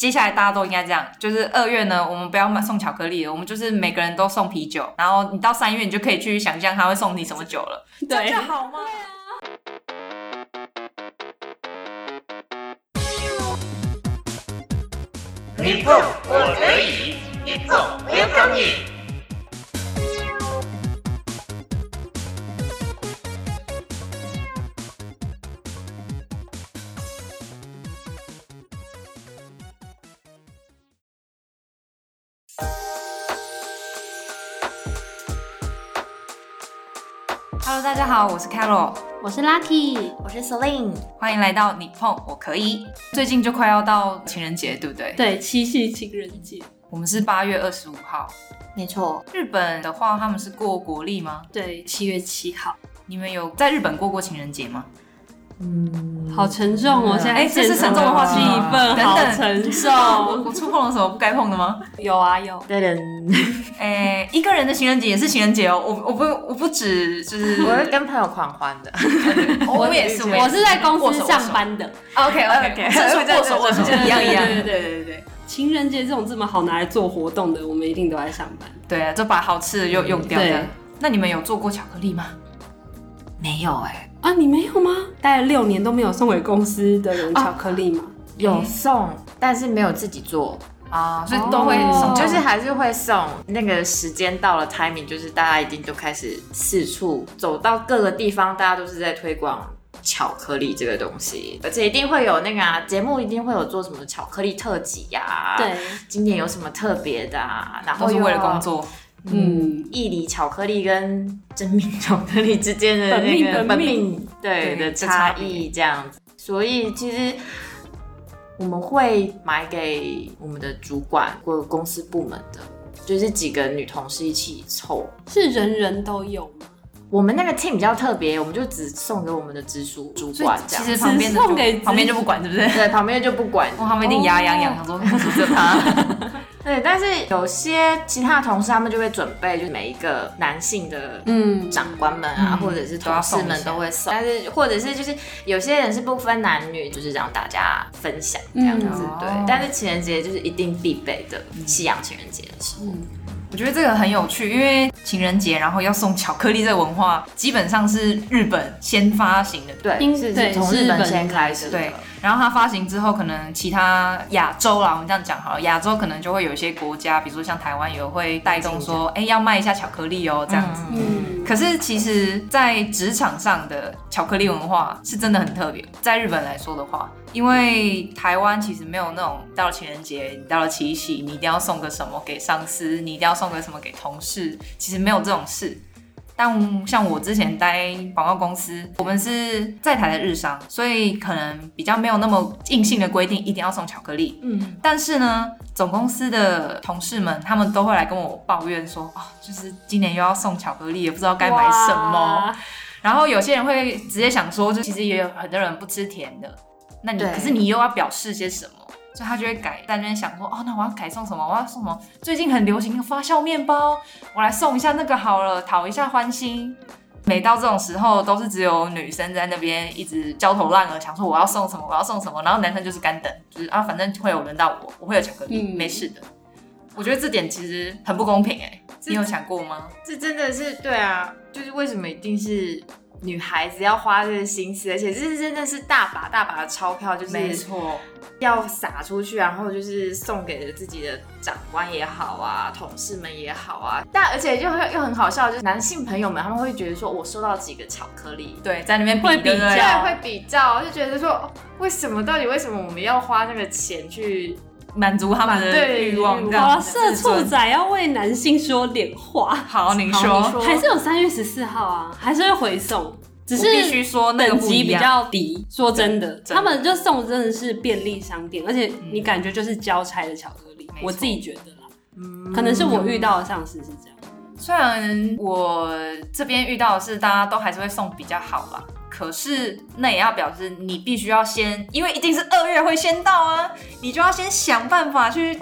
接下来大家都应该这样，就是二月呢，我们不要买送巧克力了，我们就是每个人都送啤酒，然后你到三月你就可以去想象他会送你什么酒了，对就好吗？你碰我可以，你碰 welcome me。Hello，好，我是 Carol，我是 Lucky，我是 Celine，欢迎来到你碰我可以。最近就快要到情人节，对不对？对，七夕情人节，我们是八月二十五号。没错，日本的话，他们是过国历吗？对，七月七号，你们有在日本过过情人节吗？嗯，好沉重哦，嗯现在哎这是沉重的话题气氛好等等沉我重。我触碰了什么不该碰的吗？有啊有，对人，哎、一个人的情人节也是情人节哦。我我不我不止就是 我是跟朋友狂欢的，我也是，我是在公司上班的。OK OK，是说握手握手对对一样一样。对对对对对，情人节这种这么好拿来做活动的，我们一定都在上班。对啊，就把好吃的又用掉对的。那你们有做过巧克力吗？没有哎、啊，你没有吗？待了六年都没有送给公司的人巧克力吗？有送，但是没有自己做，啊，所以都会送，哦就是还是会送。那个时间到了，timing 就是大家一定就开始四处走到各个地方，大家都是在推广。巧克力这个东西，而且一定会有那个啊，节目一定会有做什么巧克力特辑呀、对，今年有什么特别的啊？然后是为了工，作。嗯，意里巧克力跟真命巧克力之间的那个本命命对的差差异这样子，所以其实我们会买给我们的主管或者公司部门的，就是几个女同事一起凑。是人人都有吗？我们那个 team 比较特别，我们就只送给我们的直属主管这样。其实旁边的只送给旁边就不管，对不对？对，旁边就不管。我旁边一定牙痒痒，想说他。对，但是有些其他的同事他们就会准备，就是每一个男性的嗯，长官们啊，嗯或者是同事们都会送，但是或者是就是有些人是不分男女，就是让大家分享这样子，嗯对哦。但是情人节就是一定必备的，西洋情人节的时候，我觉得这个很有趣，因为情人节然后要送巧克力这个文化，基本上是日本先发行的。对，从日本先开始的，对，然后它发行之后，可能其他亚洲啦，我们这样讲好了，亚洲可能就会有一些国家，比如说像台湾，也会带动说，哎，要卖一下巧克力哦，这样子。嗯，可是其实，在职场上的巧克力文化是真的很特别。在日本来说的话，因为台湾其实没有那种到了情人节，你到了七夕，你一定要送个什么给上司，你一定要送个什么给同事，其实没有这种事。但像我之前待广告公司，我们是在台的日商，所以可能比较没有那么硬性的规定一定要送巧克力。嗯，但是呢，总公司的同事们他们都会来跟我抱怨说，哦，就是今年又要送巧克力，也不知道该买什么。然后有些人会直接想说，就其实也有很多人不吃甜的，那你可是你又要表示些什么？所以他就会改，在那边想说，哦，那我要改送什么？我要送什么？最近很流行的发酵面包，我来送一下那个好了，讨一下欢心。每到这种时候，都是只有女生在那边一直焦头烂额，想说我要送什么，我要送什么，然后男生就是干等，就是啊，反正会有轮到我，我会有巧克力，嗯没事的。我觉得这点其实很不公平哎、你有想过吗？这真的是对啊，就是为什么一定是女孩子要花这个心思，而且这真的是大把大把的钞票，就是没错，要撒出去，然后就是送给了自己的长官也好啊，同事们也好啊。但而且又又很好笑，就是男性朋友们他们会觉得说，我收到几个巧克力，对，在那边会对不对比较，会比较，就觉得说，哦为什么到底为什么我们要花那个钱去？满足他们的欲望，好了，社畜仔要为男性说点话。好，您好说，你说。还是有三月十四号啊，还是会回送，只是必是须说等级比较低。说真的，真的。他们就送真的是便利商店，而且你感觉就是交差的巧克力我自己觉得啦，可能是我遇到的上司是这样。虽然我这边遇到的是大家都还是会送比较好啦，可是那也要表示你必须要先，因为一定是二月会先到啊，你就要先想办法去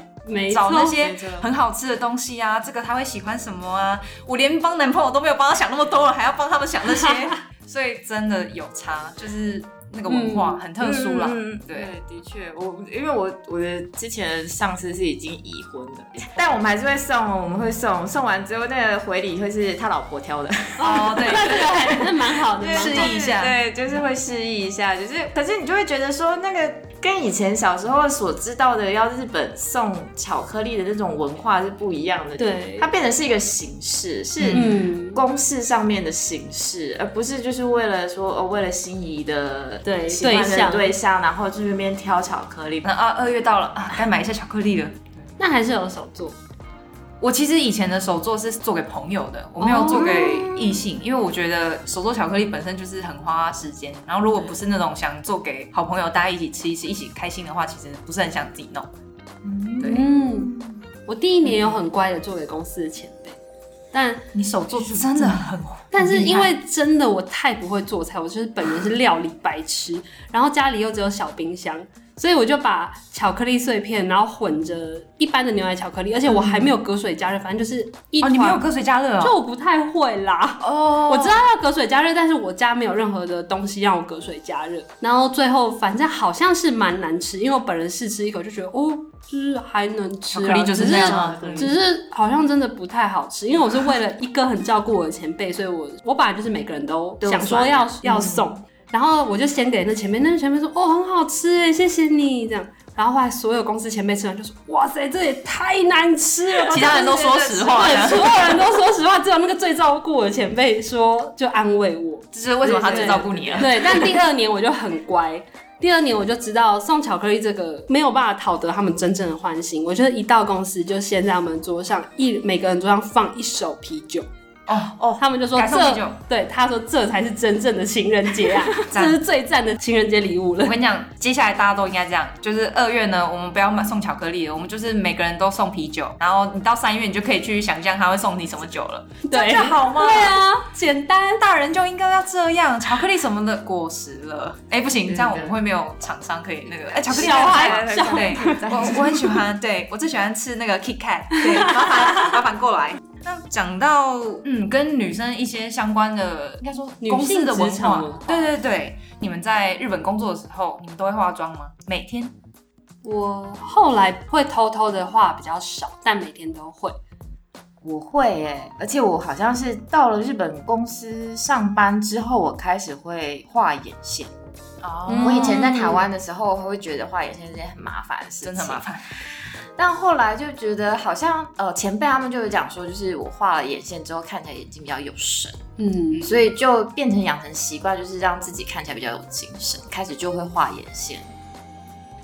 找那些很好吃的东西啊，这个他会喜欢什么啊？我连帮男朋友都没有帮他想那么多了，还要帮他们想那些，所以真的有差，就是那个文化嗯很特殊啦。嗯对，的确，我因为我我的之前的上司是已经已婚的，但我们还是会送，我们会送，送完之后那个回礼会是他老婆挑的，哦，对，那这个还是蛮好的，示的意一下对，就是会示意一下，就是可是你就会觉得说那个。跟以前小时候所知道的要日本送巧克力的那种文化是不一样的，对它变成是一个形式，是嗯，公式上面的形式，而不是就是为了说哦，为了心仪的对喜欢的对象对象，然后去那边挑巧克力。那二，二月到了啊，该买一下巧克力了。那还是有手做，我其实以前的手作是做给朋友的，我没有做给异性，因为我觉得手做巧克力本身就是很花时间。然后如果不是那种想做给好朋友，大家一起吃一吃，一起开心的话，其实不是很想自己弄。对嗯，我第一年有很乖的做给公司的前辈，但你手做真的很，但是因为真的我太不会做菜，我就是本人是料理白痴，然后家里又只有小冰箱，所以我就把巧克力碎片，然后混着一般的牛奶巧克力，而且我还没有隔水加热，反正就是一哦，你没有隔水加热哦？就我不太会啦。哦我知道要隔水加热，但是我家没有任何的东西让我隔水加热。然后最后反正好像是蛮难吃，因为我本人试吃一口就觉得哦，就是还能吃、啊，巧克力就是样只是好像真的不太好吃。因为我是为了一个很照顾我的前辈，所以我我本来就是每个人都都想说要要送，然后我就先给那前辈，那前辈说哦很好吃哎，谢谢你这样。然后后来所有公司前辈吃完就说：“哇塞，这也太难吃了！”其他人都说实话对，所有人都说实话，只有那个最照顾我的前辈说就安慰我。这是为什么他最照顾你了？对，但第二年我就很乖。第二年我就知道送巧克力这个没有办法讨得他们真正的欢心。我就是一到公司就先在他们桌上一每个人桌上放一手啤酒，哦哦，他们就说这改送啤酒对他说这才是真正的情人节啊，这是最赞的情人节礼物了我。跟你讲，接下来大家都应该这样，就是二月呢，我们不要买送巧克力了，我们就是每个人都送啤酒，然后你到三月你就可以去想象他会送你什么酒了，对就好吗？对啊，简单。大人就应该要这样，巧克力什么的过时了，哎、不行，对这样我们会没有厂商可以那个，哎、巧克力小孩对，我我很喜欢，对我最喜欢吃那个 Kit Kat，对，麻烦麻烦过来。那讲到嗯，跟女生一些相关的，应该说女公司的文化对对对，你们在日本工作的时候，你们都会化妆吗？每天？我后来会偷偷的化比较少，但每天都会。我会耶，而且我好像是到了日本公司上班之后，我开始会画眼线。哦嗯我以前在台湾的时候，会觉得画眼线是件很麻烦的事情，真的很麻烦。但后来就觉得好像呃前辈他们就有讲说，就是我画了眼线之后看起来眼睛比较有神，嗯，所以就变成养成习惯，就是让自己看起来比较有精神，开始就会画眼线。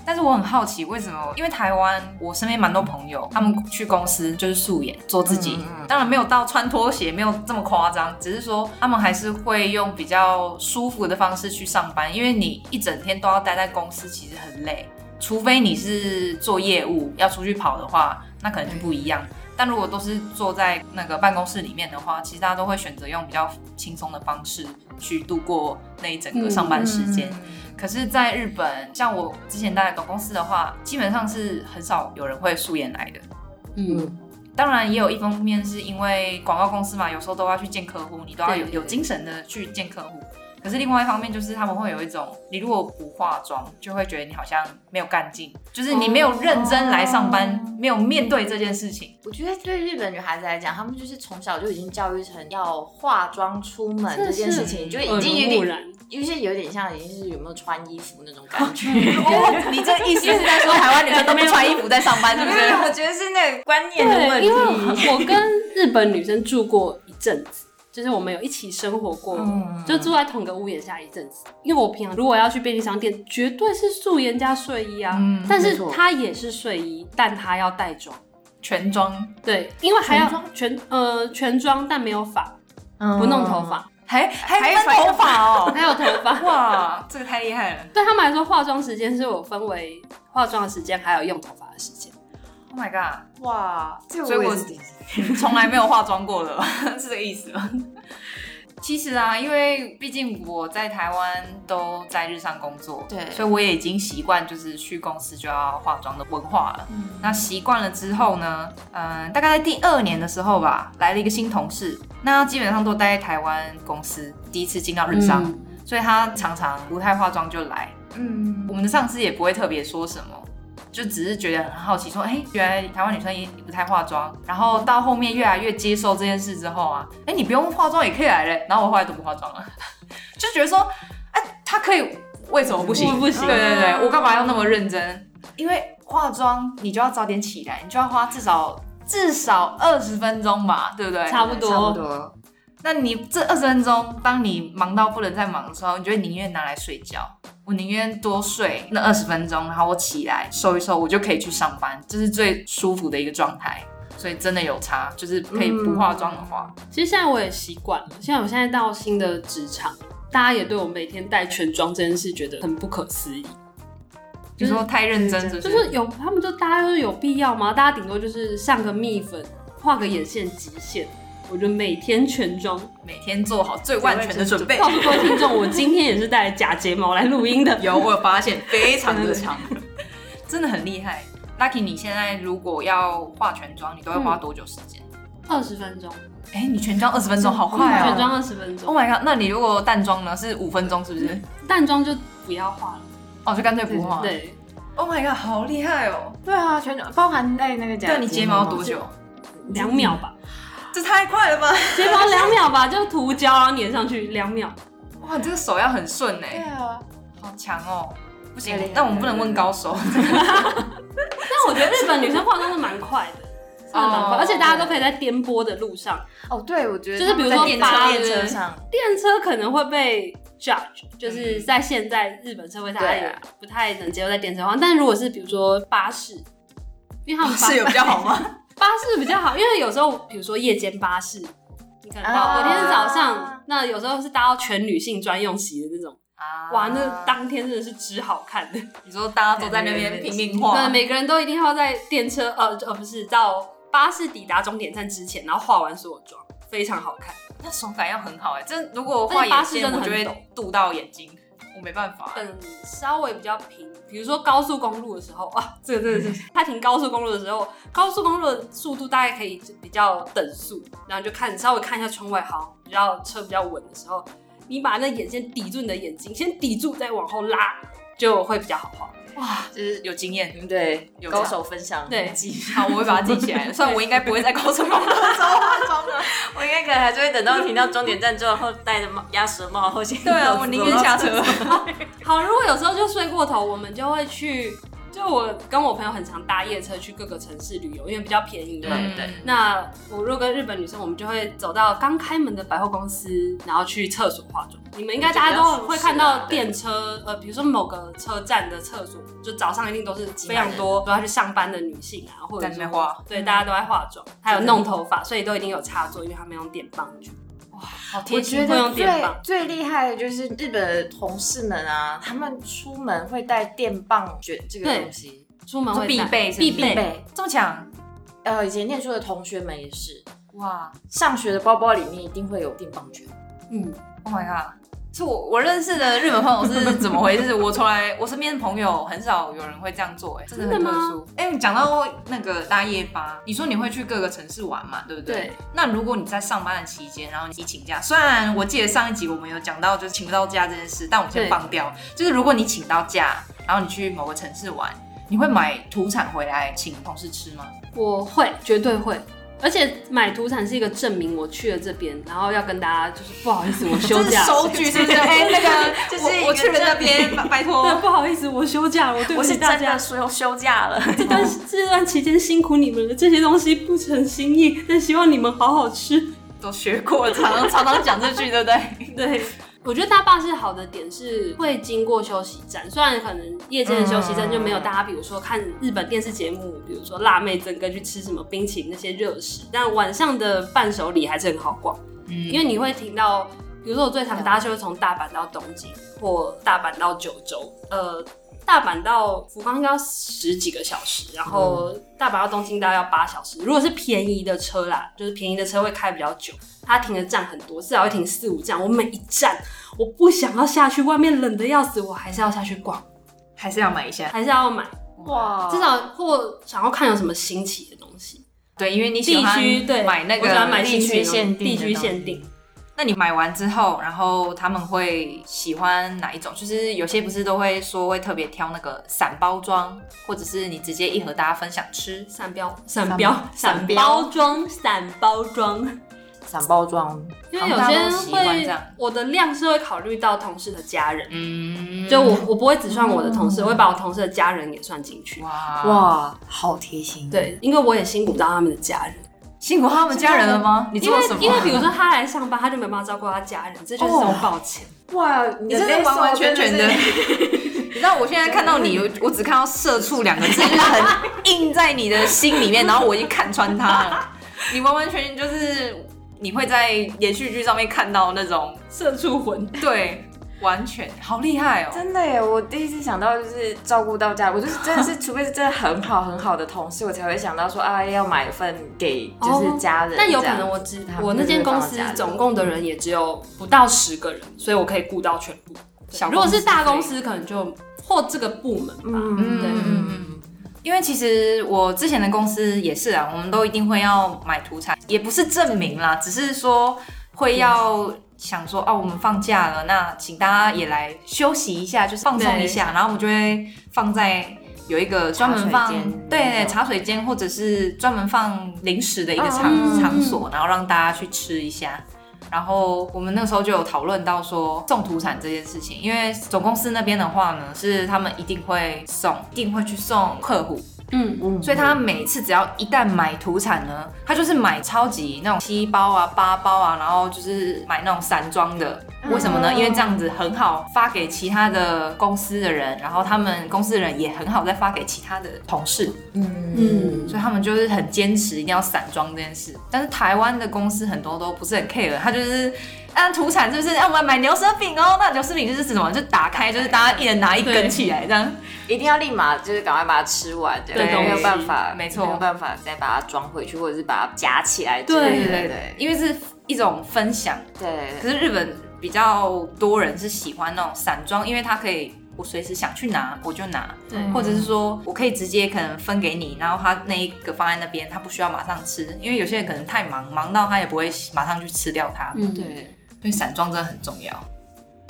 但是我很好奇，为什么？因为台湾我身边蛮多朋友，他们去公司就是素颜做自己，嗯嗯当然没有到穿拖鞋，没有这么夸张，只是说他们还是会用比较舒服的方式去上班，因为你一整天都要待在公司，其实很累。除非你是做业务要出去跑的话，那可能就不一样。但如果都是坐在那个办公室里面的话，其实大家都会选择用比较轻松的方式去度过那一整个上班时间。可是，在日本，像我之前待的公司的话，基本上是很少有人会素颜来的。嗯，当然，也有一方面是因为广告公司嘛，有时候都要去见客户，你都要有有精神的去见客户。可是另外一方面就是他们会有一种，你如果不化妆，就会觉得你好像没有干劲，就是你没有认真来上班，没有面对这件事情。我觉得对日本女孩子来讲，她们就是从小就已经教育成要化妆出门这件事情，就已经有点，耳濡目染。因为是有点像已经是有没有穿衣服那种感觉。哦，你这意思是在说台湾女生都不穿衣服在上班，是不因为是？我觉得是那个观念的问题，因题。为我跟日本女生住过一阵子，就是我们有一起生活过，嗯就住在同个屋檐下一阵子。因为我平常如果要去便利商店，绝对是素颜加睡衣啊，嗯但是没错她也是睡衣，但她要带妆。全妆，对，因为还要全全呃全妆，但没有发，嗯不弄头发，还还还分头发哦。还有头发。哇，这个太厉害了对他们来说，化妆时间是我分为化妆的时间，还有用头发的时间。！Oh my god，哇，这个所以我 从来没有化妆过的，是这个意思吗？其实啊，因为毕竟我在台湾都在日上工作，对所以我也已经习惯就是去公司就要化妆的文化了。嗯那习惯了之后呢，嗯、大概在第二年的时候吧，来了一个新同事，那基本上都待在台湾公司，第一次进到日上，嗯所以他常常不太化妆就来。嗯我们的上司也不会特别说什么，就只是觉得很好奇，说，哎、原来台湾女生也不太化妆。然后到后面越来越接受这件事之后啊，哎、你不用化妆也可以来嘞。然后我后来都不化妆了，就觉得说，哎、他可以，为什么不行？不不行对对对，我干嘛要那么认真？因为化妆你就要早点起来，你就要花至少至少二十分钟吧，对不对？差不多差不多。那你这二十分钟，当你忙到不能再忙的时候，你就会宁愿拿来睡觉。我宁愿多睡那二十分钟，然后我起来收一收，我就可以去上班，这是最舒服的一个状态。所以真的有差，就是可以不化妆的话，其实现在我也习惯了，现在我现在到新的职场，大家也对我每天带全妆这件事觉得很不可思议。你说太认真？就是是有他们就大家就是有必要吗？大家顶多就是上个蜜粉，画个眼线极限。我就每天全妆，每天做好最万全的准备。告诉各位听众，我今天也是带假睫毛来录音的。有，我有发现，非常的长，真的很厉害。Lucky，你现在如果要化全妆，你都要花多久时间？二十分钟，哎、你全妆二十分钟，好快哦！全妆二十分钟 Oh，my god！那你如果淡妆呢？是五分钟，是不是？淡妆就不要化了。哦，就干脆不化。对，，Oh my god，好厉害哦！对啊，全妆包含在那个假对，你睫毛多久？两秒吧，这太快了吧！睫毛两秒吧，就涂胶然后粘上去两秒。哇，你这个手要很顺哎对哎，啊，好强哦！不行但我们不能问高手。但我觉得日本女生化妆是蛮快的，真的蛮快，哦而且大家都可以在颠簸的路上，哦，对，我觉得就是比如说他们在电车电车上，电车可能会被 judge，就是在现在日本社会，大家也对啊不太能接受在电车上。但如果是比如说巴士，因为他们巴士有比较好吗？巴士比较好，因为有时候比如说夜间巴士，你可能到啊隔天早上，那有时候是搭到全女性专用席的那种，啊哇，那当天真的是只好看的。你说大家都在那边拼命对，画，每个人都一定要在电车，呃呃，不是到巴士抵达终点站之前，然后化完所有妆，非常好看。那手感要很好哎。这如果画巴士眼线，我就真的很会堵到眼睛，我没办法。嗯，稍微比较平，比如说高速公路的时候，啊，这个真的是，他停高速公路的时候，高速公路的速度大概可以比较等速，然后就看稍微看一下窗外，好，比较车比较稳的时候，你把那眼线抵住你的眼睛，先抵住，再往后拉，就会比较好画。哇，就是有经验。嗯对，有高手分享对记。好，我会把它记起来。虽然我应该不会在高速公路的时候化妆了。我应该可能还是会等到停到终点站之后，后戴着帽鸭舌帽，后先对啊，我宁愿下车。好，如果有时候就睡过头，我们就会去，就我跟我朋友很常搭夜车去各个城市旅游，因为比较便宜嘛。对对那我如果跟日本女生，我们就会走到刚开门的百货公司，然后去厕所化妆。你们应该大家都会看到电车，呃，比如说某个车站的厕所，就早上一定都是非常多都要去上班的女性啊，或者在那边说化对，大家都在化妆，还有弄头发，所以都一定有插座，因为他们用电棒去。好我贴心。觉得最棒最厉害的就是日本的同事们啊，他们出门会带电棒卷这个东西，出门必备是是必备。备。这么强呃，以前念书的同学们也是，哇上学的包包里面一定会有电棒卷。嗯，！Oh my god！是我我认识的日本朋友是怎么回事？我从来我身边的朋友很少有人会这样做、哎，真的很特殊。哎、你讲到那个大夜班，你说你会去各个城市玩嘛，对不对？对。那如果你在上班的期间，然后你请假，虽然我记得上一集我们有讲到就是请不到假这件事，但我们先放掉。就是如果你请到假，然后你去某个城市玩，你会买土产回来请同事吃吗？我会，绝对会。而且买土产是一个证明我去了这边，然后要跟大家就是不好意思，我休假了。收据是不是？哎、那个，就是我我去了那边，拜托。不好意思，我休假了，我对大家真的。休休假了，这段这段期间辛苦你们了，这些东西不成心意，但希望你们好好吃。都学过常常常讲这句，对不对？对，我觉得大巴是好的点是会经过休息站，虽然可能夜间的休息站就没有大家，比如说看日本电视节目，比如说辣妹整个去吃什么冰淇淋那些热食，但晚上的伴手礼还是很好逛，嗯因为你会听到，比如说我最常搭就是从大阪到东京或大阪到九州，呃。大阪到福冈应该要十几个小时，然后大阪到东京大概要八小时。如果是便宜的车啦，就是便宜的车会开比较久，它停的站很多，至少会停四五站。我每一站我不想要下去，外面冷的要死，我还是要下去逛，还是要买一下。还是要买，哇至少或想要看有什么新奇的东西。对，因为你喜地欢区对买那个我喜欢买地区新奇的限定地区限定。那你买完之后，然后他们会喜欢哪一种？就是有些不是都会说会特别挑那个散包装，或者是你直接一盒大家分享吃。散标、散标、散包装、散包装。散包装，因为有些人好像大家都喜欢会这样，我的量是会考虑到同事的家人，嗯，就我我不会只算我的同事，我会把我同事的家人也算进去。哇，哇，好贴心。，对，因为我也辛苦到他们的家人，辛苦他们家人了吗？你因为做了什么？因为比如说他来上班，他就没办法照顾他家人，这就是这种抱歉。哇，你你真的完完全全的，你 你知道我现在看到你，我我只看到“社畜”两个字，就是很印在你的心里面，然后我已经看穿它了。你完完全全就是你会在连续剧上面看到那种，社畜魂，对，完全好厉害哦。真的耶！我第一次想到就是照顾到家，我就是真的是，除非是真的很好很好的同事，我才会想到说啊，要买一份给就是家人。但有可能我只他我那间公司总共的人也只有不到十个人，所以我可以顾到全部。小如果是大公司司，可能就或这个部门吧。嗯嗯对嗯嗯。因为其实我之前的公司也是啊，我们都一定会要买土产，也不是证明啦，只是说会要想说哦，我们放假了，那请大家也来休息一下，就是放松一下，然后我们就会放在有一个专门放对茶水间或者是专门放零食的一个场、嗯。场所，然后让大家去吃一下。然后我们那时候就有讨论到说送土产这件事情，因为总公司那边的话呢，是他们一定会送，一定会去送客户，嗯，嗯所以他每次只要一旦买土产呢，他就是买超级那种七包啊、八包啊，然后就是买那种散装的。为什么呢？因为这样子很好发给其他的公司的人，然后他们公司的人也很好再发给其他的同事，嗯所以他们就是很坚持一定要散装这件事。但是台湾的公司很多都不是很 care，他就是。按土产就是，啊，我们买牛舌饼哦。那牛舌饼就是什么？就打开，就是大家一人拿一根起来，这样。一定要立马就是赶快把它吃完，这样对没有办法，没错没有办法再把它装回去，或者是把它夹起来之对类的。对对对对，因为是一种分享。对可是日本比较多人是喜欢那种散装，因为它可以我随时想去拿我就拿，对或者是说我可以直接可能分给你，然后他那一个放在那边，他不需要马上吃，因为有些人可能太忙，忙到他也不会马上去吃掉它。嗯，对。所以散装真的很重要。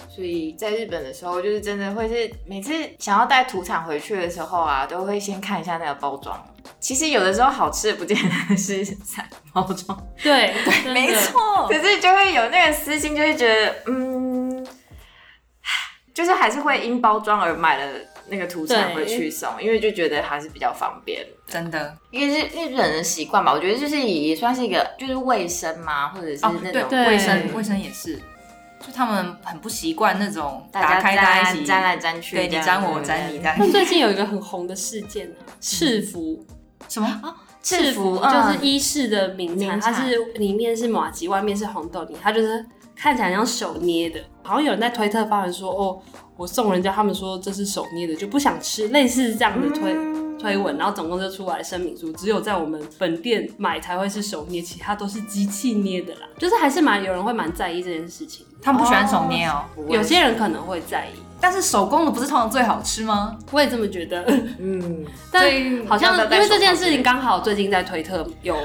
所以在日本的时候，就是真的会是每次想要带土产回去的时候啊，都会先看一下那个包装。其实有的时候好吃的不见得是散包装，对，真的没。错可，是就会有那个私心，就会觉得嗯，就是还是会因包装而买了那个土产对回去送，因为就觉得还是比较方便。真的因为是日本人的习惯吧，我觉得就是也算是一个就是卫生嘛，或者是那种对卫生卫生也是，就他们很不习惯那种大家打开大家一起沾来沾去，对你沾我，我沾你，这样。那最近有一个很红的事件啊，赤服。什么？制服就是伊式的名产，名产它是里面是马吉，外面是红豆泥，它就是看起来像手捏的。好像有人在推特发文说，哦，我送人家，他们说这是手捏的，就不想吃，类似这样的推、推文，然后总共就出来声明书，只有在我们本店买才会是手捏，其他都是机器捏的啦。就是还是蛮有人会蛮在意这件事情，他们不喜欢手捏哦，有些人可能会在意，但是手工的不是通常最好吃吗？我也这么觉得。嗯，但好像因为这件事情刚好最近在推特有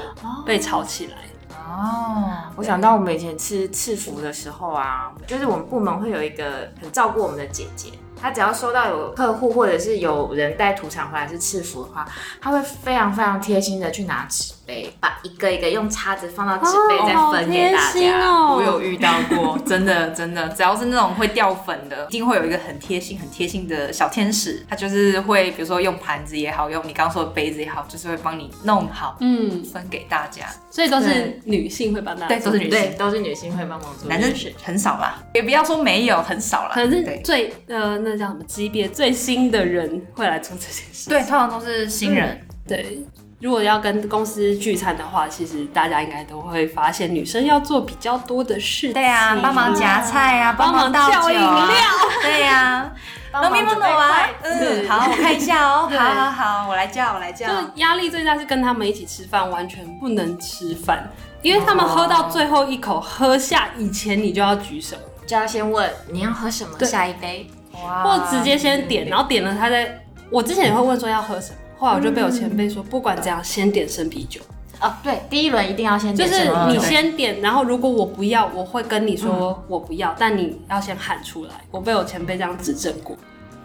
被炒起来。哦，我想到我们以前吃赤福的时候啊，就是我们部门会有一个很照顾我们的姐姐，她只要收到有客户或者是有人带土产回来是赤福的话，她会非常非常贴心的去拿纸杯，把一个一个用叉子放到纸杯再分给大家。哦！我有遇到过，真的真的，只要是那种会掉粉的，一定会有一个很贴心、很贴心的小天使，他就是会，比如说用盘子也好，用你刚刚说的杯子也好，就是会帮你弄好，嗯，分给大家。所以都是女性会帮大家做，对都是女，性，都是女性会帮忙做男生是。很少啦，也不要说没有，很少啦。可能是最呃那叫什么级别最新的人会来做这件事。对，通常都是新人。对，如果要跟公司聚餐的话，其实大家应该都会发现女生要做比较多的事情。对啊，帮忙夹菜啊，帮忙倒饮酒啊料，对 呀。帮忙准备诺啊筷，子嗯，好，我看一下哦。好好好，我来叫，我来叫。就是压力最大是跟他们一起吃饭，完全不能吃饭，因为他们喝到最后一口喝下以前，你就要举手，就要先问你要喝什么，下一杯。哇或直接先点，然后点了他再。我之前也会问说要喝什么，后来我就被我前辈说，不管怎样，先点生啤酒。哦，对，第一轮一定要先就是你先点，然后如果我不要，我会跟你说我不要，但你要先喊出来。我被我前辈这样指正过。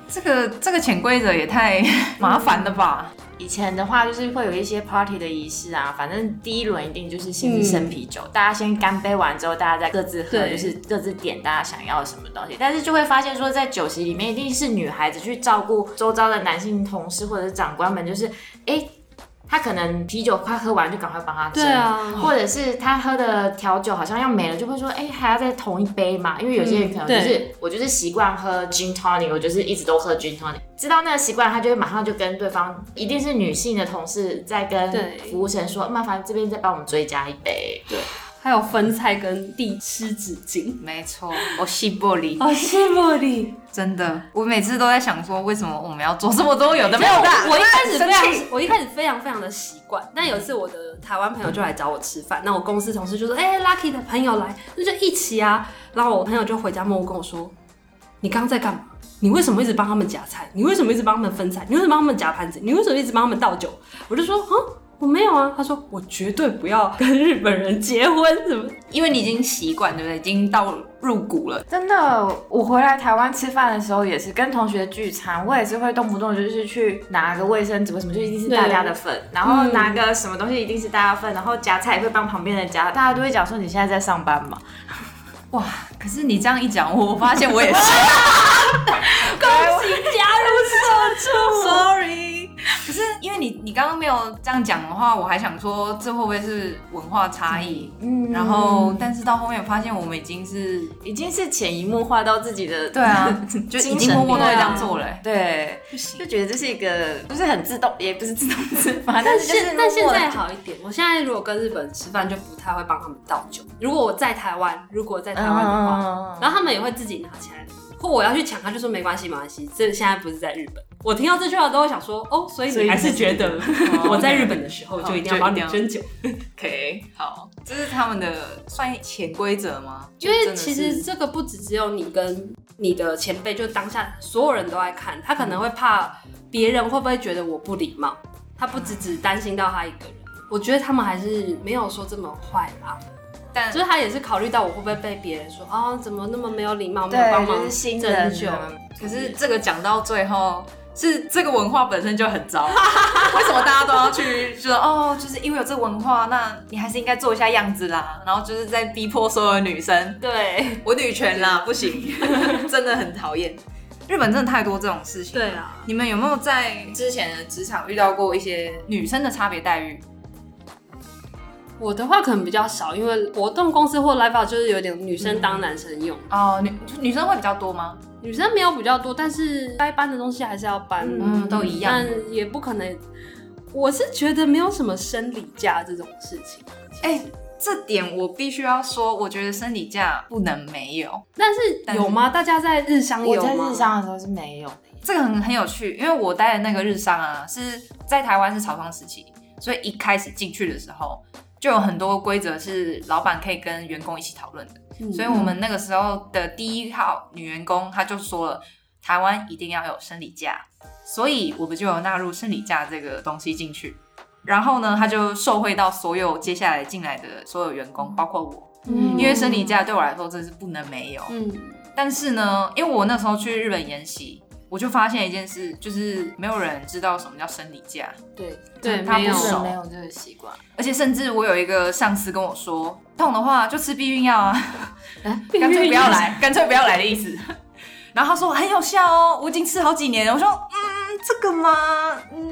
这个这个潜规则也太 麻烦了吧？以前的话，就是会有一些 party 的仪式啊，反正第一轮一定就是先是生啤酒，大家先干杯完之后，大家再各自喝，就是各自点大家想要什么东西。但是就会发现说，在酒席里面，一定是女孩子去照顾周遭的男性同事或者是长官们，就是哎。诶他可能啤酒快喝完，就赶快帮他斟，对啊。或者是他喝的调酒好像要没了，就会说，哎、还要再同一杯嘛？因为有些人可能就是、对。我就是习惯喝 gin tonic，我就是一直都喝 gin tonic，知道那个习惯，他就会马上就跟对方，一定是女性的同事在跟服务生说，麻烦这边再帮我们追加一杯。还有分菜跟地湿纸巾。没错，我吸玻璃，哦，谢茉莉。真的，我每次都在想说，为什么我们要做这么多有的没有的？我一开始非常，我一开始非常非常的习惯。但有一次我的台湾朋友就来找我吃饭，那我公司同事就说：“哎、l u c k y 的朋友来，那就一起啊。”然后我朋友就回家默默跟我说：“你刚刚在干嘛？你为什么一直帮他们夹菜？你为什么一直帮他们分菜？你为什么帮他们夹盘子？你为什么一直帮他们倒酒？”我就说：“啊，我没有啊。”他说：“我绝对不要跟 日本人结婚，什么因为你已经习惯，对不对？已经到入骨了。真的，我回来台湾吃饭的时候也是跟同学聚餐，我也是会动不动就是去拿个卫生纸，为什么就一定是大家的份，然后拿个什么东西一定是大家份，然后夹菜也会帮旁边的夹，大家都会讲说你现在在上班嘛，哇！可是你这样一讲，我发现我也是。恭喜加入社畜？Sorry，可是因为你你刚刚没有这样讲的话，我还想说这会不会是文化差异？嗯然后，但是到后面发现我们已经是已经是潜移默化到自己的对啊，就已经默默都会这样做了、欸。对，就觉得这是一个不是很自动，也不是自动自发，但但是就是现但现在好一点，我现在如果跟日本人吃饭，就不太会帮他们倒酒。如果我在台湾，如果在台湾的话，嗯然后他们也会自己拿起来，或我要去抢，他就说没关系，没关系，这现在不是在日本。我听到这句话都会想说，哦，所以你还是觉得哦我在日本的时候就一定要帮你针灸，OK，好，这是他们的算潜规则吗？因为其实是这个不只只有你跟你的前辈，就当下所有人都在看，他可能会怕别人会不会觉得我不礼貌，他不只只担心到他一个人。我觉得他们还是没有说这么坏啦，但就是他也是考虑到我会不会被别人说哦，怎么那么没有礼貌，没有对，帮忙就是新人斟酒。可是这个讲到最后，是这个文化本身就很糟。为什么大家都要去就说哦，就是因为有这个文化，那你还是应该做一下样子啦。然后就是在逼迫所有的女生，对我女权啦，不行，真的很讨厌。日本真的太多这种事情。对啊，你们有没有在之前的职场遇到过一些女生的差别待遇？我的话可能比较少，因为活动公司或 live out 就是有点女生当男生用，哦，女女生会比较多吗？女生没有比较多，但是该搬的东西还是要搬，嗯都一样但也不可能。我是觉得没有什么生理假这种事情，哎、这点我必须要说，我觉得生理假不能没有。但是有吗？大家在日商有吗？我在日商的时候是没有的。这个很很有趣，因为我待的那个日商啊，是在台湾是草创时期，所以一开始进去的时候，就有很多规则是老板可以跟员工一起讨论的。嗯所以我们那个时候的第一号女员工，她就说了，台湾一定要有生理假，所以我们就有纳入生理假这个东西进去。然后呢，她就受惠到所有接下来进来的所有员工，包括我，嗯因为生理假对我来说真是不能没有。嗯，但是呢，因为我那时候去日本研习，我就发现一件事，就是没有人知道什么叫生理假，对对，他不熟没有这个习惯，而且甚至我有一个上司跟我说，痛的话就吃避孕药啊，干脆不要来，干脆不要来的意思。然后他说很有效哦，我已经吃好几年了。我说嗯，这个吗？嗯，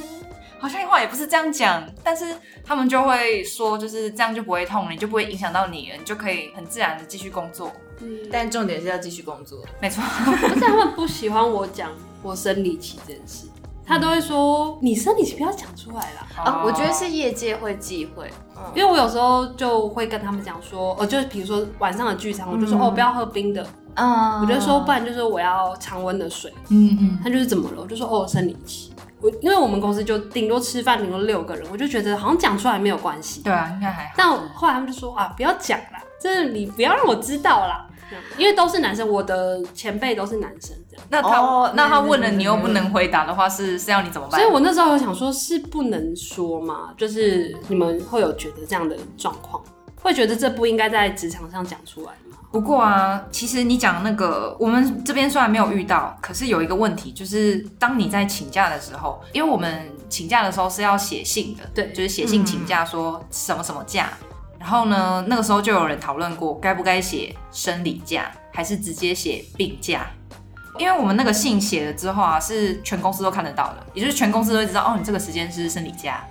好像话也不是这样讲，但是他们就会说，就是这样就不会痛了，你就不会影响到你了，你就可以很自然的继续工作。嗯但重点是要继续工作。没错，而且他们不喜欢我讲我生理期这件事，他都会说你生理期不要讲出来啦。啊，我觉得是业界会忌讳，因为我有时候就会跟他们讲说，哦，就是比如说晚上的聚餐，我就说、哦不要喝冰的，嗯，我就说不然就是我要常温的水。嗯嗯，他就是怎么了，我就说哦生理期。我因为我们公司就顶多吃饭顶多六个人，我就觉得好像讲出来没有关系。对啊，应该还好。但后来他们就说啊不要讲啦，这你不要让我知道啦，因为都是男生，我的前辈都是男生，这样。那他、哦那他问了你又不能回答的话，是是要你怎么办？所以我那时候有想说，是不能说嘛，就是你们会有觉得这样的状况，会觉得这不应该在职场上讲出来吗？不过啊，其实你讲那个，我们这边虽然没有遇到，可是有一个问题，就是当你在请假的时候，因为我们请假的时候是要写信的，对就是写信请假说什么什么假。然后呢，那个时候就有人讨论过，该不该写生理假，还是直接写病假？因为我们那个信写了之后啊，是全公司都看得到的，也就是全公司都会知道，哦，你这个时间是生理假。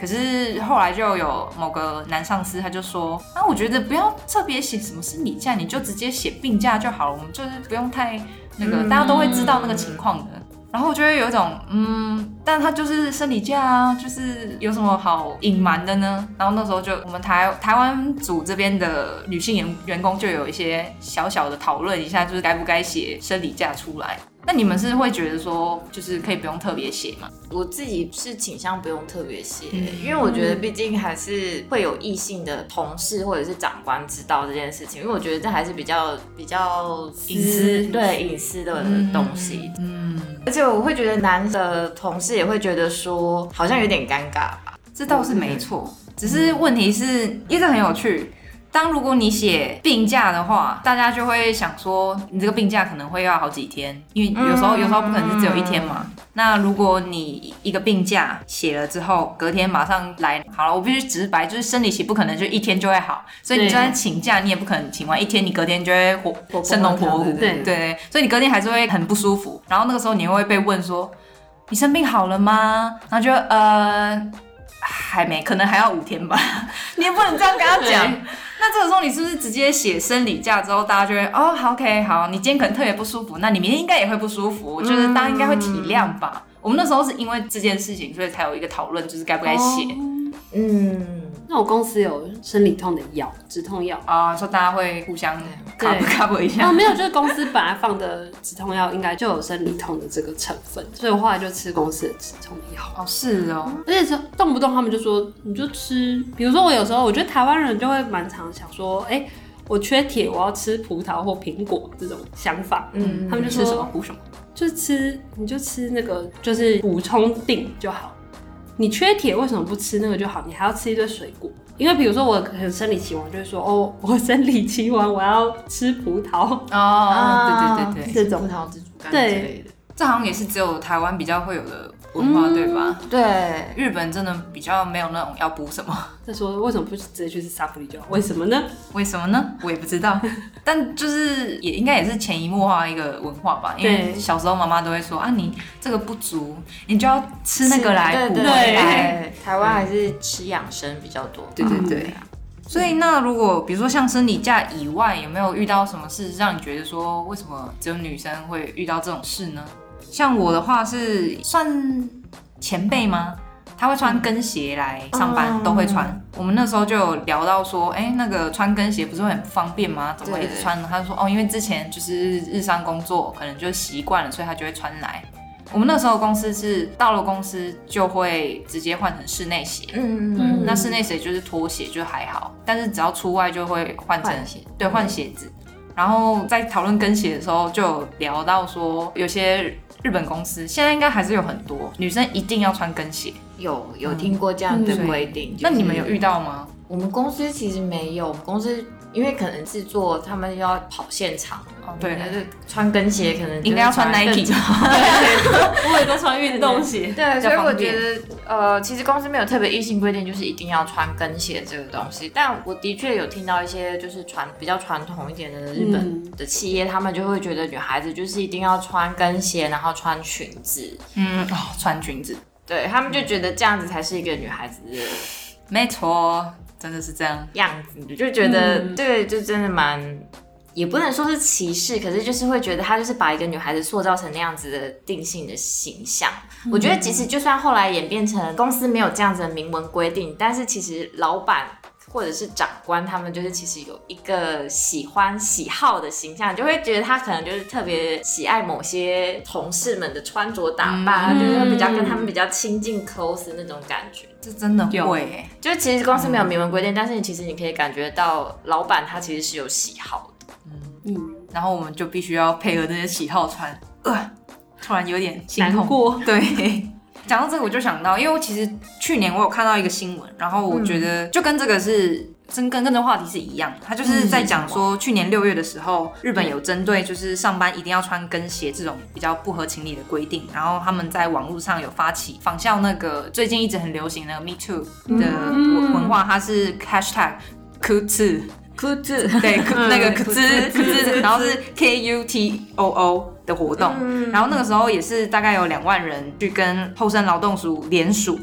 可是后来就有某个男上司他就说，啊，我觉得不要特别写什么生理假，你就直接写病假就好了，我们就是不用太那个，嗯大家都会知道那个情况的。然后我就会有一种，嗯，但他就是生理假啊，就是有什么好隐瞒的呢？然后那时候就我们台台湾组这边的女性员员工就有一些小小的讨论一下，就是该不该写生理假出来。那你们是会觉得说，就是可以不用特别写吗？我自己是倾向不用特别写，嗯因为我觉得毕竟还是会有异性的同事或者是长官知道这件事情，因为我觉得这还是比较比较隐私对隐私的东西。嗯，而且我会觉得男的同事也会觉得说，好像有点尴尬吧。这倒是没错，只是问题是，一直很有趣。当如果你写病假的话，大家就会想说，你这个病假可能会要好几天，因为有时候、嗯有时候不可能是只有一天嘛。那如果你一个病假写了之后，隔天马上来，好了，我必须直白，就是生理期不可能就一天就会好，所以你就算请假，你也不可能请完一天，你隔天就会活活生龙活虎，对对，所以你隔天还是会很不舒服。然后那个时候你又会被问说，你生病好了吗？然后就呃还没，可能还要五天吧。你也不能这样跟他讲。那这个时候你是不是直接写生理假之后，大家就会哦好 OK 好，你今天可能特别不舒服，那你明天应该也会不舒服，就是大家应该会体谅吧。我们那时候是因为这件事情，所以才有一个讨论，就是该不该写嗯，那我公司有生理痛的药，止痛药。啊、说大家会互相对 cover cover 一下啊，。没有，就是公司本来放的止痛药应该就有生理痛的这个成分，所以我后来就吃公司的止痛药。哦，是哦，而且是动不动他们就说你就吃，比如说我有时候我觉得台湾人就会蛮常想说，哎、我缺铁，我要吃葡萄或苹果这种想法，嗯他们就吃什么补什么。就吃你就吃那个就是补充锭就好，你缺铁为什么不吃那个就好？你还要吃一堆水果。因为比如说我可能生理期完就会说哦，我生理期完我要吃葡萄，哦，对对对对，这种葡萄自主干对之类的。这好像也是只有台湾比较会有的文化，对吧？对，日本真的比较没有那种要补什么，再说为什么不直接去吃沙普里就好？为什么呢？为什么呢？我也不知道，但就是也应该也是潜移默化一个文化吧。因为小时候妈妈都会说啊，你这个不足，你就要吃那个来补对回对台湾还是吃养生比较多。对对对啊所以那如果比如说像生理假以外，有没有遇到什么事让你觉得说，为什么只有女生会遇到这种事呢？像我的话是算前辈吗？他会穿跟鞋来上班，哦都会穿。我们那时候就有聊到说，哎、那个穿跟鞋不是会很不方便吗？怎么会一直穿呢？他就说，哦，因为之前就是日商工作，可能就习惯了，所以他就会穿来。我们那时候公司是到了公司就会直接换成室内鞋，嗯嗯嗯那室内鞋就是拖鞋，就还好，但是只要出外就会换成鞋对，换鞋子。然后在讨论跟鞋的时候，就有聊到说，有些日本公司现在应该还是有很多女生一定要穿跟鞋。有有听过这样的嗯规定。那你们有遇到吗？我们公司其实没有，我们公司因为可能制作他们要跑现场，哦，对，就是穿跟鞋可能应该要穿 Nike 更我也都穿运动鞋。对，所以我觉得，呃，其实公司没有特别硬性规定，就是一定要穿跟鞋这个东西。但我的确有听到一些就是传比较传统一点的日本嗯的企业，他们就会觉得女孩子就是一定要穿跟鞋，然后穿裙子，嗯，哦，穿裙子，对他们就觉得这样子才是一个女孩子的没错，真的是这样。样子，就觉得、嗯对，就真的蛮。也不能说是歧视，可是就是会觉得他就是把一个女孩子塑造成那样子的定性的形象。我觉得即使就算后来演变成公司没有这样子的明文规定，但是其实老板或者是长官，他们就是其实有一个喜欢喜好的形象，就会觉得他可能就是特别喜爱某些同事们的穿着打扮，嗯就是比较跟他们比较亲近 close 那种感觉。这真的有会欸就是其实公司没有明文规定，但是你其实你可以感觉到老板他其实是有喜好的。嗯，然后我们就必须要配合这些喜好穿，呃，突然有点心痛。难过。对，讲到这个我就想到，因为我其实去年我有看到一个新闻，然后我觉得就跟这个是。跟跟跟这话题是一样的，他就是在讲说，去年六月的时候，日本有针对就是上班一定要穿跟鞋这种比较不合情理的规定，然后他们在网络上有发起仿效那个最近一直很流行那个 Me Too 的文文化，它是 Hashtag 裤子裤子，对，那个裤裤子裤子，然后是 K U T O O 的活动，然后那个时候也是大概有两万人去跟后生劳动署联署，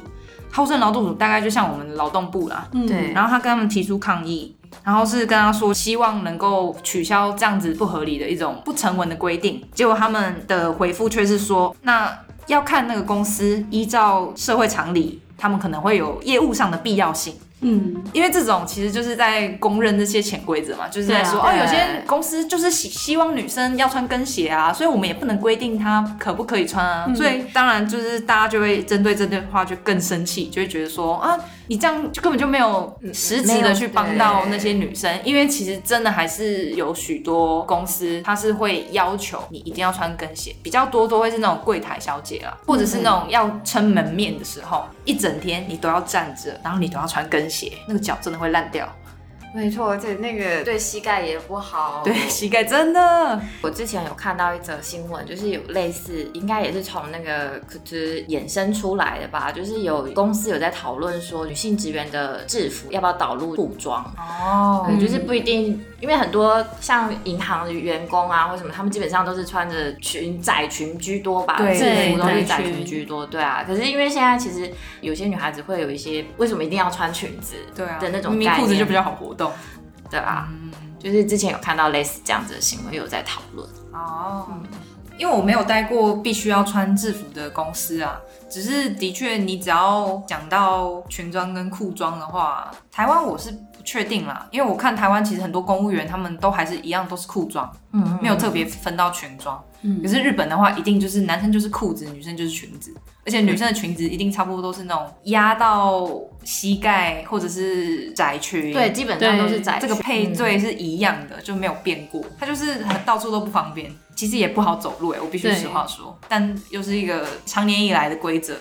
后生劳动署大概就像我们的劳动部啦，嗯。对。然后他跟他们提出抗议，然后是跟他说希望能够取消这样子不合理的一种不成文的规定，结果他们的回复却是说，那要看那个公司依照社会常理，他们可能会有业务上的必要性。嗯，因为这种其实就是在公认这些潜规则嘛，就是在说、啊哦，有些公司就是希希望女生要穿跟鞋啊，所以我们也不能规定她可不可以穿啊。所以当然就是大家就会针对这句话就更生气，就会觉得说啊，你这样就根本就没有实质的去帮到那些女生，因为其实真的还是有许多公司它是会要求你一定要穿跟鞋，比较多都会是那种柜台小姐啦，或者是那种要撑门面的时候，一整天你都要站着，然后你都要穿跟鞋，那个脚真的会烂掉。没错，而且那个对膝盖也不好。对，膝盖真的。我之前有看到一则新闻，就是有类似，应该也是从那个就是衍生出来的吧，就是有公司有在讨论说，女性职员的制服要不要导入裤装。哦对，就是不一定，因为很多像银行的员工啊，或什么，他们基本上都是穿着裙窄裙居多吧，对制服都是窄裙居多，对啊。可是因为现在其实有些女孩子会有一些为什么一定要穿裙子对啊，的那种概念，裤子就比较好活动。对啊。就是之前有看到类似这样子的新闻，有在讨论。哦，因为我没有待过必须要穿制服的公司啊，只是的确你只要讲到裙装跟裤装的话，台湾我是不确定啦，因为我看台湾其实很多公务员他们都还是一样都是裤装，嗯没有特别分到裙装。嗯可是日本的话，一定就是男生就是裤子，女生就是裙子，而且女生的裙子一定差不多都是那种压到膝盖或者是窄裙。对，基本上都是对窄这个配对是一样的，就没有变过。它就是很到处都不方便，其实也不好走路哎，我必须对实话说。但又是一个常年以来的规则，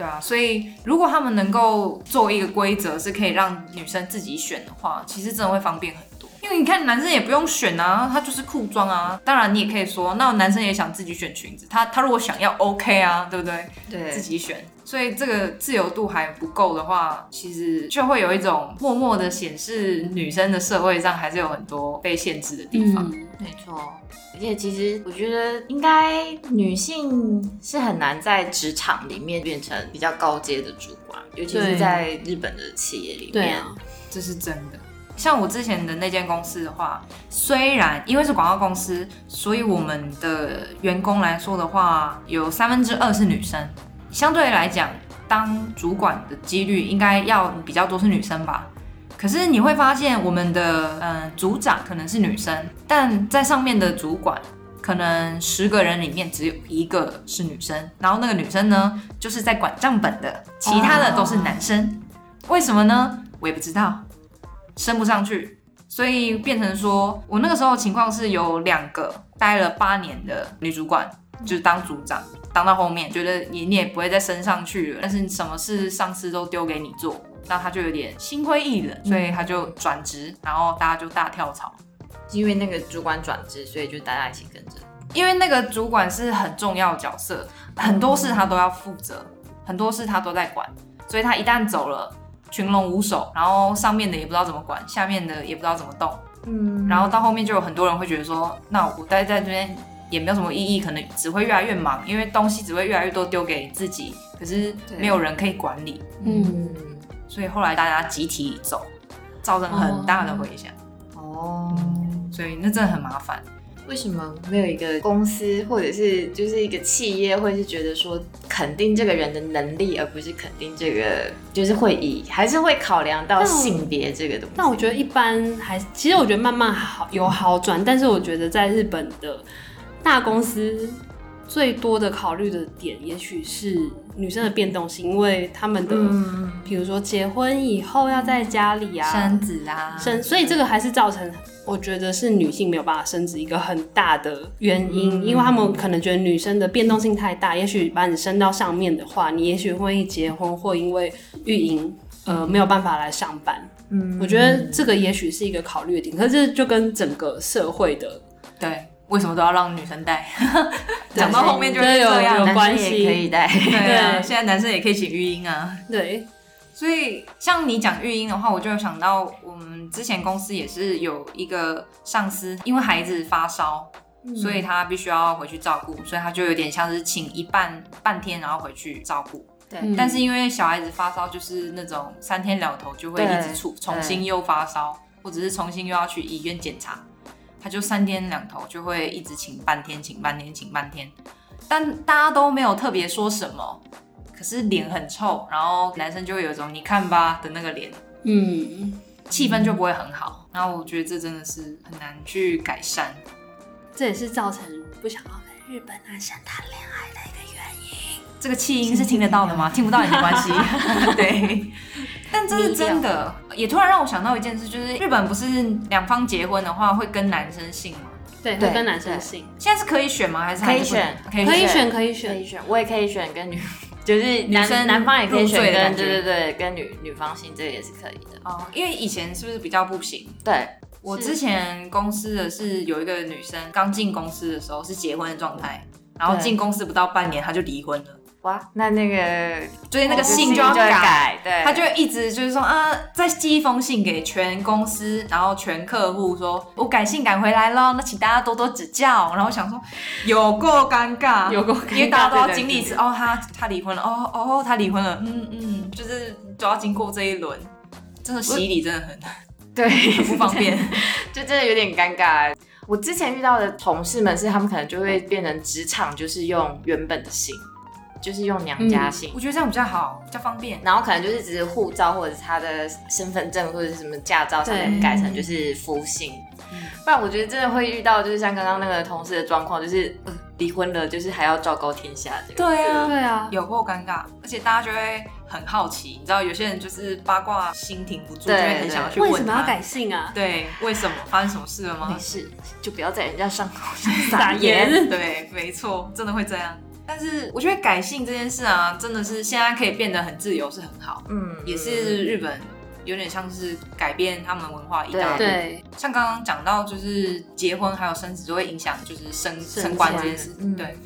对啊。所以如果他们能够做一个规则，是可以让女生自己选的话，其实真的会方便很多。因为你看男生也不用选啊，他就是裤装啊。当然你也可以说，那男生也想自己选裙子，他他如果想要 OK 啊，对不对？对自己选。所以这个自由度还不够的话，其实就会有一种默默的显示女生的社会上还是有很多被限制的地方。嗯，没错，而且其实我觉得应该女性是很难在职场里面变成比较高阶的主管，尤其是在日本的企业里面。对啊，这是真的。像我之前的那间公司的话，虽然因为是广告公司，所以我们的员工来说的话，有三分之二是女生，相对来讲，当主管的几率应该要比较多是女生吧。可是你会发现，我们的嗯、组长可能是女生，但在上面的主管可能十个人里面只有一个是女生，然后那个女生呢，就是在管账本的，其他的都是男生。为什么呢？我也不知道，升不上去，所以变成说我那个时候情况是有两个待了八年的女主管，就是当组长，当到后面觉得你你也不会再升上去了，但是什么事上司都丢给你做，那他就有点心灰意冷，所以他就转职，然后大家就大跳槽。因为那个主管转职，所以就大家一起跟着。因为那个主管是很重要角色，很多事他都要负责，很多事他都在管，所以他一旦走了，群龙无首，然后上面的也不知道怎么管，下面的也不知道怎么动，嗯，然后到后面就有很多人会觉得说，那我待在这边也没有什么意义，可能只会越来越忙，因为东西只会越来越多丢给自己，可是没有人可以管理，嗯，所以后来大家集体走，造成很大的回响。哦，所以那真的很麻烦。为什么没有一个公司或者是就是一个企业会是觉得说肯定这个人的能力，而不是肯定这个就是会以还是会考量到性别这个东西？但我觉得一般还，其实我觉得慢慢好有好转，但是我觉得在日本的大公司最多的考虑的点，也许是女生的变动性，因为他们的，嗯，比如说结婚以后要在家里啊生子啊，生，所以这个还是造成我觉得是女性没有办法生子一个很大的原因，因为他们可能觉得女生的变动性太大，也许把你升到上面的话，你也许会结婚或因为育婴呃没有办法来上班。嗯，我觉得这个也许是一个考虑的点，可是就跟整个社会的对，为什么都要让女生带？讲到后面就是有这样有。男关系生也可以带。对啊，对现在男生也可以请育婴啊。对所以像你讲育婴的话，我就有想到我们之前公司也是有一个上司，因为孩子发烧，所以他必须要回去照顾，所以他就有点像是请一半半天，然后回去照顾。对嗯但是因为小孩子发烧，就是那种三天两头就会一直出，重新又发烧，或者是重新又要去医院检查，他就三天两头就会一直请半天，请半天，请半天。但大家都没有特别说什么，可是脸很臭，然后男生就会有一种你看吧的那个脸，嗯，气氛就不会很好。那我觉得这真的是很难去改善。这也是造成不想要跟日本男生谈恋爱的一个。这个气音是听得到的吗？听不到也没关系。对，但这是真的，也突然让我想到一件事，就是日本不是两方结婚的话会跟男生姓吗？对，会跟男生姓，现在是可以选吗？还是可以选可以选可以选，可以选。我也可以选跟女，就是男生男方也可以选跟对对对，跟女女方姓这个也是可以的。哦，因为以前是不是比较不行？对，我之前公司的是有一个女生刚进公司的时候是结婚的状态，然后进公司不到半年她就离婚了，哇，那那个所以那个哦姓就要改。改，对，他就一直就是说啊，再寄一封信给全公司，然后全客户说，我改信改回来了，那请大家多多指教。然后想说，有够尴尬，有够尴尬因为大家都要对对经历一次，哦，他他离婚了，哦哦，他离婚了，嗯嗯，就是都要经过这一轮，真的洗礼真的很对很不方便。就真的有点尴尬。我之前遇到的同事们是，他们可能就会变成职场，就是用原本的姓，就是用娘家姓。我觉得这样比较好，比较方便。然后可能就是只是护照或者是他的身份证或者是什么驾照上面改成就是夫姓，不然我觉得真的会遇到就是像刚刚那个同事的状况，就是呃离婚了，就是还要昭告天下这个。对啊，对啊，有够尴尬，而且大家就会很好奇，你知道有些人就是八卦心停不住，就对会很想要去问他为什么要改姓啊？对，为什么发生什么事了吗没？事，就不要在人家伤口上 撒盐。对，没错，真的会这样。但是我觉得改姓这件事啊，真的是现在可以变得很自由，是很好，嗯，也是日本有点像是改变他们文化一大步。对，像刚刚讲到，就是结婚还有生子都会影响，就是升升升官官这件事。嗯。对，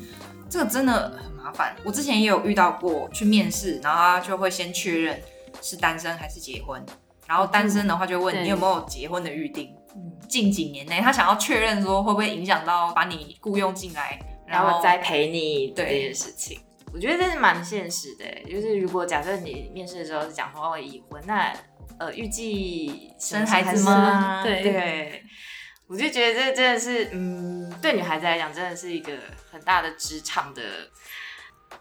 这个真的很麻烦。我之前也有遇到过，去面试，然后他就会先确认是单身还是结婚，然后单身的话就问你有没有结婚的预定。嗯。近几年内，他想要确认说会不会影响到把你雇佣进来，然后然后栽培你对这件事情。我觉得这是蛮现实的，就是如果假设你面试的时候是讲说会已婚，那呃预计生孩子吗？对对，我就觉得这真的是，嗯，对女孩子来讲真的是一个很大的职场的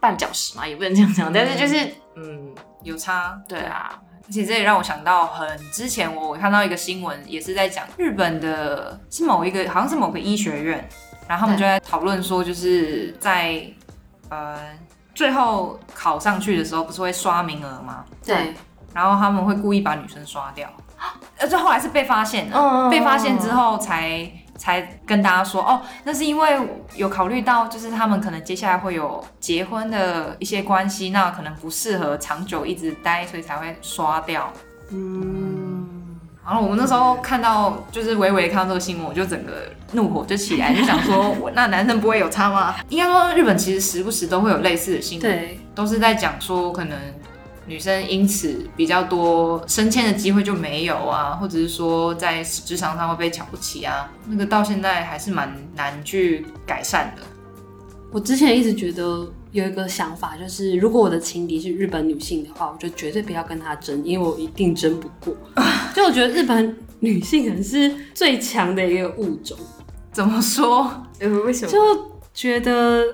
绊脚石嘛，也不能这样讲，但是就是，嗯，有差。对啊，而且这也让我想到很之前我我看到一个新闻，也是在讲日本的，是某一个好像是某个医学院，然后他们就在讨论说，就是在呃最后考上去的时候，不是会刷名额吗？对，然后他们会故意把女生刷掉，而且后来是被发现的，嗯。被发现之后才才跟大家说，哦，那是因为有考虑到，就是他们可能接下来会有结婚的一些关系，那可能不适合长久一直待，所以才会刷掉。嗯，然后我们那时候看到，就是微微看到这个新闻，我就整个怒火就起来，就想说，我那男生不会有差吗？应该说，日本其实时不时都会有类似的新闻，都是在讲说，可能女生因此比较多升迁的机会就没有啊，或者是说在职场上会被瞧不起啊，那个到现在还是蛮难去改善的。我之前一直觉得有一个想法，就是如果我的情敌是日本女性的话，我就绝对不要跟她争，因为我一定争不过。就我觉得日本女性可能是最强的一个物种，怎么说？呃，为什么？就觉得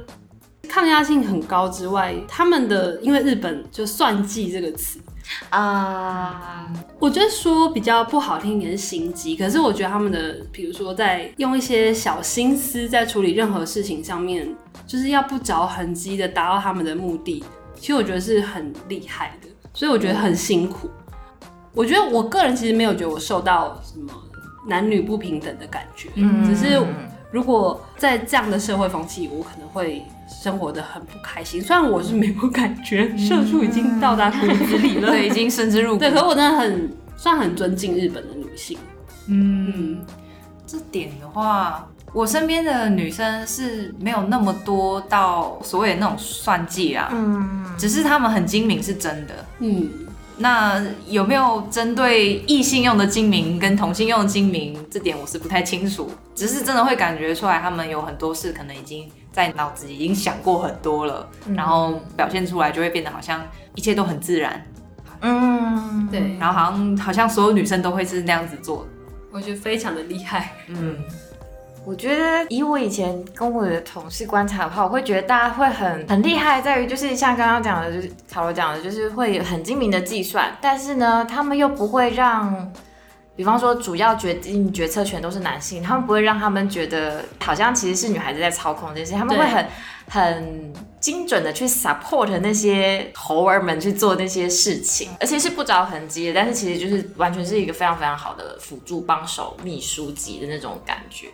抗压性很高之外，他们的因为日本就算计这个词，啊，我觉得说比较不好听一点是心机，可是我觉得他们的，比如说在用一些小心思在处理任何事情上面，就是要不着痕迹的达到他们的目的，其实我觉得是很厉害的，所以我觉得很辛苦。我觉得我个人其实没有觉得我受到什么男女不平等的感觉，嗯。只是如果在这样的社会风气，我可能会生活的很不开心。虽然我是没有感觉，社畜已经到达骨子里了，对，已经深之入骨。对，可是我真的很算很尊敬日本的女性。嗯，这点的话，我身边的女生是没有那么多到所谓的那种算计啊，嗯，只是她们很精明是真的。嗯，那有没有针对异性用的精明跟同性用的精明，这点我是不太清楚。只是真的会感觉出来，他们有很多事可能已经在脑子已经想过很多了，然后表现出来就会变得好像一切都很自然，嗯，对，然后好像好像所有女生都会是那样子做。我觉得非常的厉害。嗯，我觉得以我以前跟我的同事观察的话，我会觉得大家会很很厉害，在于就是像刚刚讲的，就是卡罗讲的，就是会有很精明的计算，但是呢，他们又不会让。比方说，主要决定决策权都是男性，他们不会让他们觉得好像其实是女孩子在操控这件事，他们会很很精准的去 support 那些猴儿们去做那些事情，而且是不着痕迹的，但是其实就是完全是一个非常非常好的辅助帮手、秘书级的那种感觉。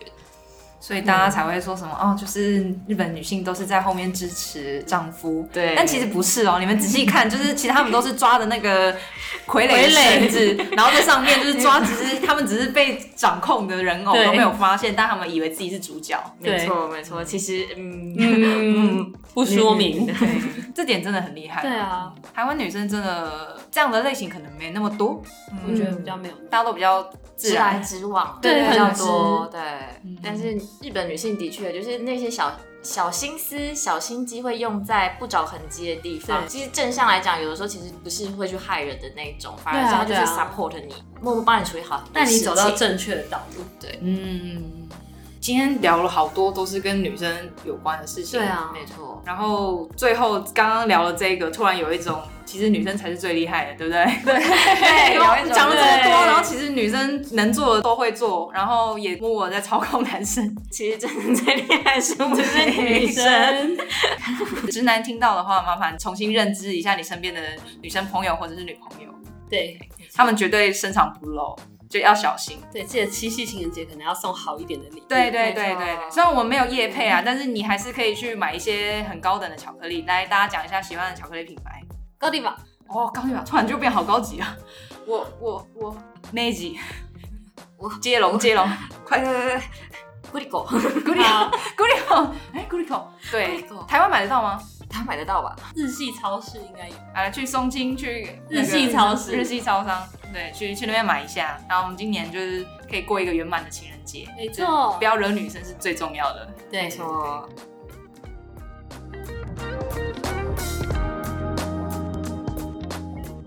所以大家才会说什么、哦，就是日本女性都是在后面支持丈夫，对。但其实不是哦，你们仔细看，就是其实他们都是抓的那个傀儡的傀儡。绳子，然后在上面就是抓，只是他们只是被掌控的人偶都没有发现，但他们以为自己是主角，没错，没错，其实嗯嗯，不说明。这点真的很厉害。对，啊，台湾女生真的这样的类型可能没那么多，我觉得比较没有。大家都比较自直来然。直往，对比较多，直对。但是日本女性的确就是那些小小心思、小心机会用在不着痕迹的地方。其实正向来讲，有的时候其实不是会去害人的那一种，反而他就是 support 你，默默帮你处理好很多带你走到正确的道路。对嗯，今天聊了好多都是跟女生有关的事情。对啊，没错。然后最后刚刚聊了这个，突然有一种其实女生才是最厉害的，对不对？对，有一种讲了这么多，然后其实女生能做的都会做，然后也默默在操控男生。其实真的最厉害是我们女生。生，直男听到的话，麻烦重新认知一下你身边的女生朋友或者是女朋友，对他们绝对深藏不露，就要小心。对，记得七夕情人节可能要送好一点的礼物。对对对对对，虽然我们没有夜配啊，但是你还是可以去买一些很高等的巧克力。来，大家讲一下喜欢的巧克力品牌。高地吧，哦，高地吧，突然就变好高级啊！我我我 Meiji，我接龙接龙，快快快快！咕哩狗，古力好古力口，哎，古力口，对台湾买得到吗？他买得到吧？日系超市应该有。啊，去松青去那个日系超市日系超商，对，去去那边买一下。然后我们今年就是可以过一个圆满的情人节，没错不要惹女生是最重要的。对没，错。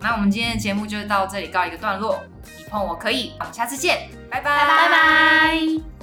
那我们今天的节目就到这里告一个段落，你碰我可以，我们下次见，拜拜拜拜。